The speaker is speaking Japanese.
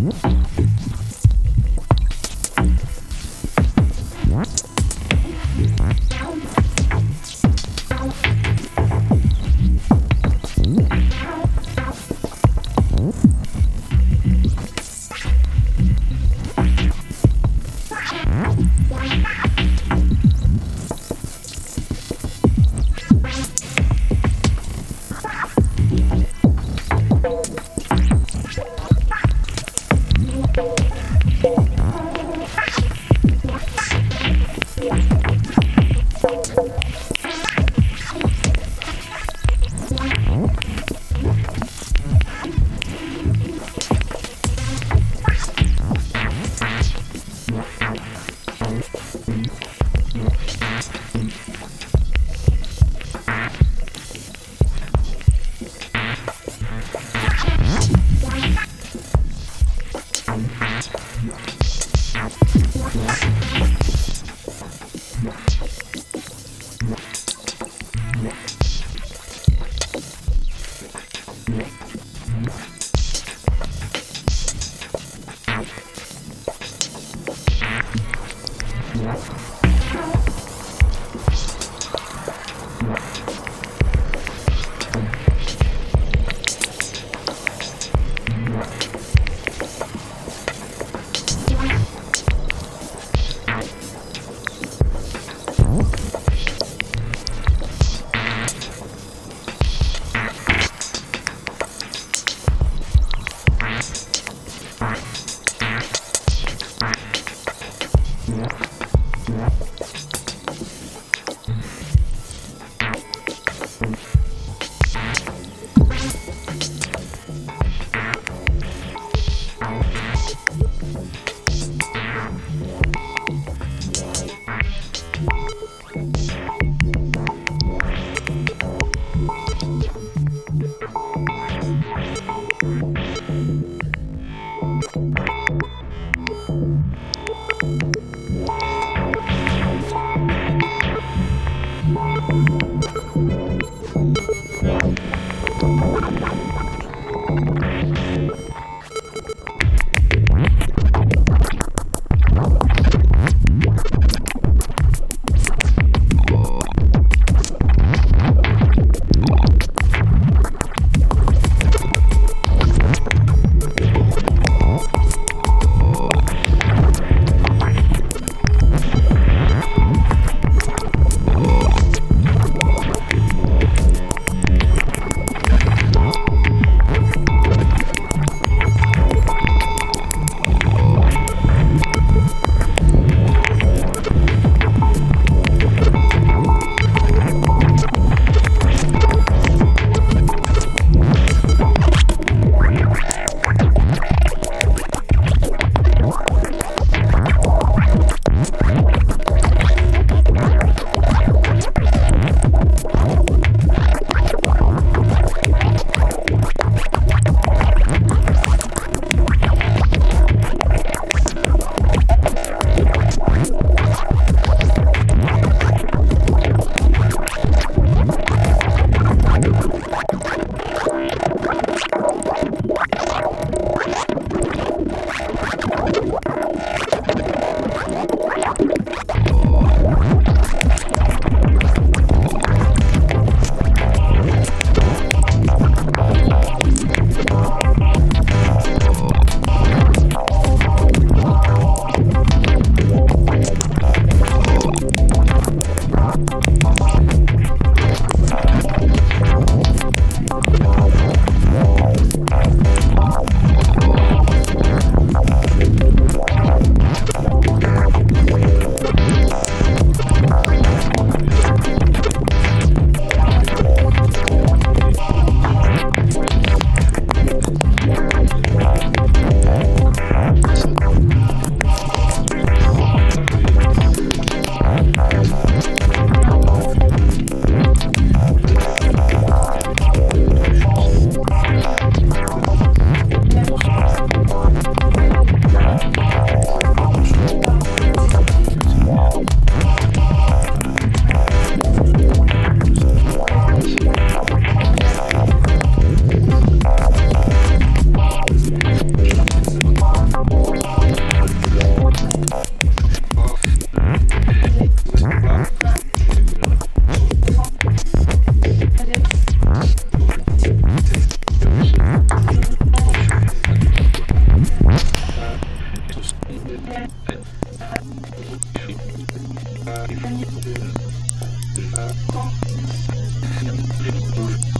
Mm-hmm. What? Thank you. Thank you.